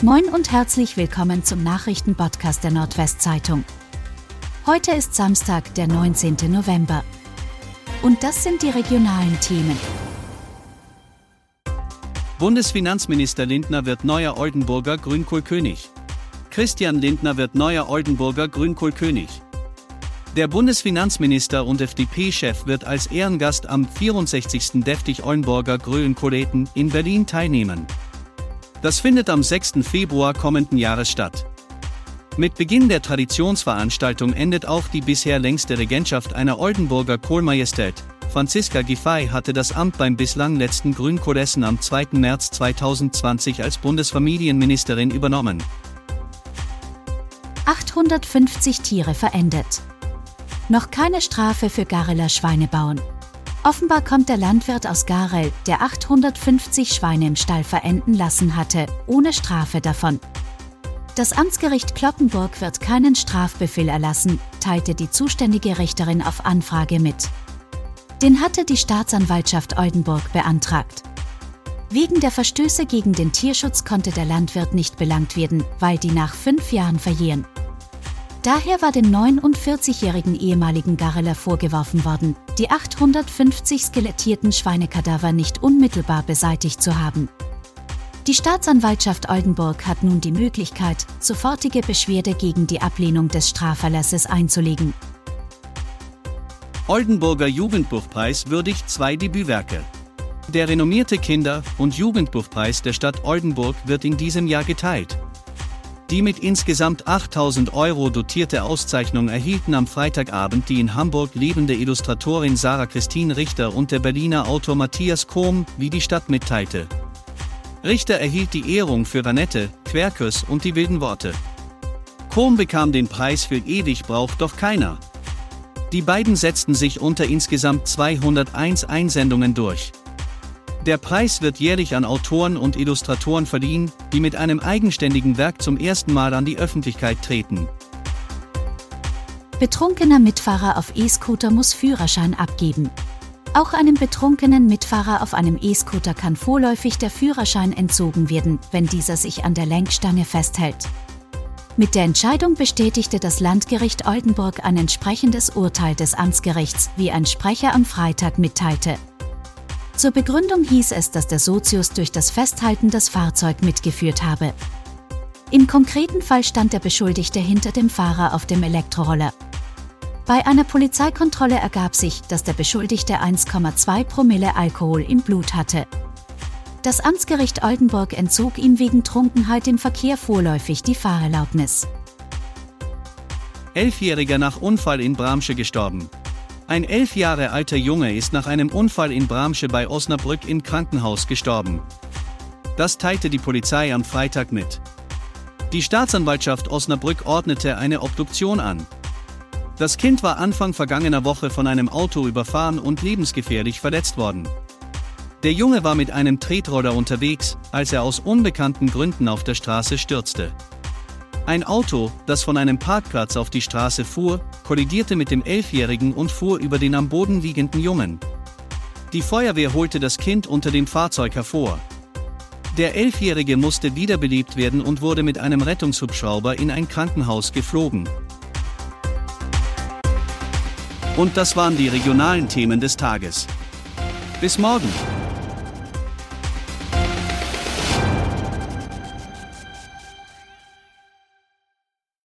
Moin und herzlich willkommen zum Nachrichtenpodcast der Nordwestzeitung. Heute ist Samstag, der 19. November. Und das sind die regionalen Themen. Bundesfinanzminister Lindner wird neuer Oldenburger Grünkohlkönig. Christian Lindner wird neuer Oldenburger Grünkohlkönig. Der Bundesfinanzminister und FDP-Chef wird als Ehrengast am 64. Deftig Oldenburger Grünkohleten in Berlin teilnehmen. Das findet am 6. Februar kommenden Jahres statt. Mit Beginn der Traditionsveranstaltung endet auch die bisher längste Regentschaft einer Oldenburger Kohlmajestät. Franziska Giffey hatte das Amt beim bislang letzten Grünkohlessen am 2. März 2020 als Bundesfamilienministerin übernommen. 850 Tiere verendet. Noch keine Strafe für Gareler Schweinebauen. Offenbar kommt der Landwirt aus Garel, der 850 Schweine im Stall verenden lassen hatte, ohne Strafe davon. Das Amtsgericht Kloppenburg wird keinen Strafbefehl erlassen, teilte die zuständige Richterin auf Anfrage mit. Den hatte die Staatsanwaltschaft Oldenburg beantragt. Wegen der Verstöße gegen den Tierschutz konnte der Landwirt nicht belangt werden, weil die nach fünf Jahren verjähren. Daher war dem 49-jährigen ehemaligen Gareler vorgeworfen worden, die 850 skelettierten Schweinekadaver nicht unmittelbar beseitigt zu haben. Die Staatsanwaltschaft Oldenburg hat nun die Möglichkeit, sofortige Beschwerde gegen die Ablehnung des Straferlasses einzulegen. Oldenburger Jugendbuchpreis würdigt zwei Debütwerke. Der renommierte Kinder- und Jugendbuchpreis der Stadt Oldenburg wird in diesem Jahr geteilt. Die mit insgesamt 8000 Euro dotierte Auszeichnung erhielten am Freitagabend die in Hamburg lebende Illustratorin Sarah Christine Richter und der Berliner Autor Matthias Kohm, wie die Stadt mitteilte. Richter erhielt die Ehrung für Vanette, Quercus und die wilden Worte. Kohm bekam den Preis für Ewig braucht doch keiner. Die beiden setzten sich unter insgesamt 201 Einsendungen durch. Der Preis wird jährlich an Autoren und Illustratoren verliehen, die mit einem eigenständigen Werk zum ersten Mal an die Öffentlichkeit treten. Betrunkener Mitfahrer auf E-Scooter muss Führerschein abgeben. Auch einem betrunkenen Mitfahrer auf einem E-Scooter kann vorläufig der Führerschein entzogen werden, wenn dieser sich an der Lenkstange festhält. Mit der Entscheidung bestätigte das Landgericht Oldenburg ein entsprechendes Urteil des Amtsgerichts, wie ein Sprecher am Freitag mitteilte. Zur Begründung hieß es, dass der Sozius durch das Festhalten das Fahrzeug mitgeführt habe. Im konkreten Fall stand der Beschuldigte hinter dem Fahrer auf dem Elektroroller. Bei einer Polizeikontrolle ergab sich, dass der Beschuldigte 1,2 Promille Alkohol im Blut hatte. Das Amtsgericht Oldenburg entzog ihm wegen Trunkenheit im Verkehr vorläufig die Fahrerlaubnis. Elfjähriger nach Unfall in Bramsche gestorben. Ein elf Jahre alter Junge ist nach einem Unfall in Bramsche bei Osnabrück im Krankenhaus gestorben. Das teilte die Polizei am Freitag mit. Die Staatsanwaltschaft Osnabrück ordnete eine Obduktion an. Das Kind war Anfang vergangener Woche von einem Auto überfahren und lebensgefährlich verletzt worden. Der Junge war mit einem Tretroller unterwegs, als er aus unbekannten Gründen auf der Straße stürzte. Ein Auto, das von einem Parkplatz auf die Straße fuhr, kollidierte mit dem Elfjährigen und fuhr über den am Boden liegenden Jungen. Die Feuerwehr holte das Kind unter dem Fahrzeug hervor. Der Elfjährige musste wiederbelebt werden und wurde mit einem Rettungshubschrauber in ein Krankenhaus geflogen. Und das waren die regionalen Themen des Tages. Bis morgen!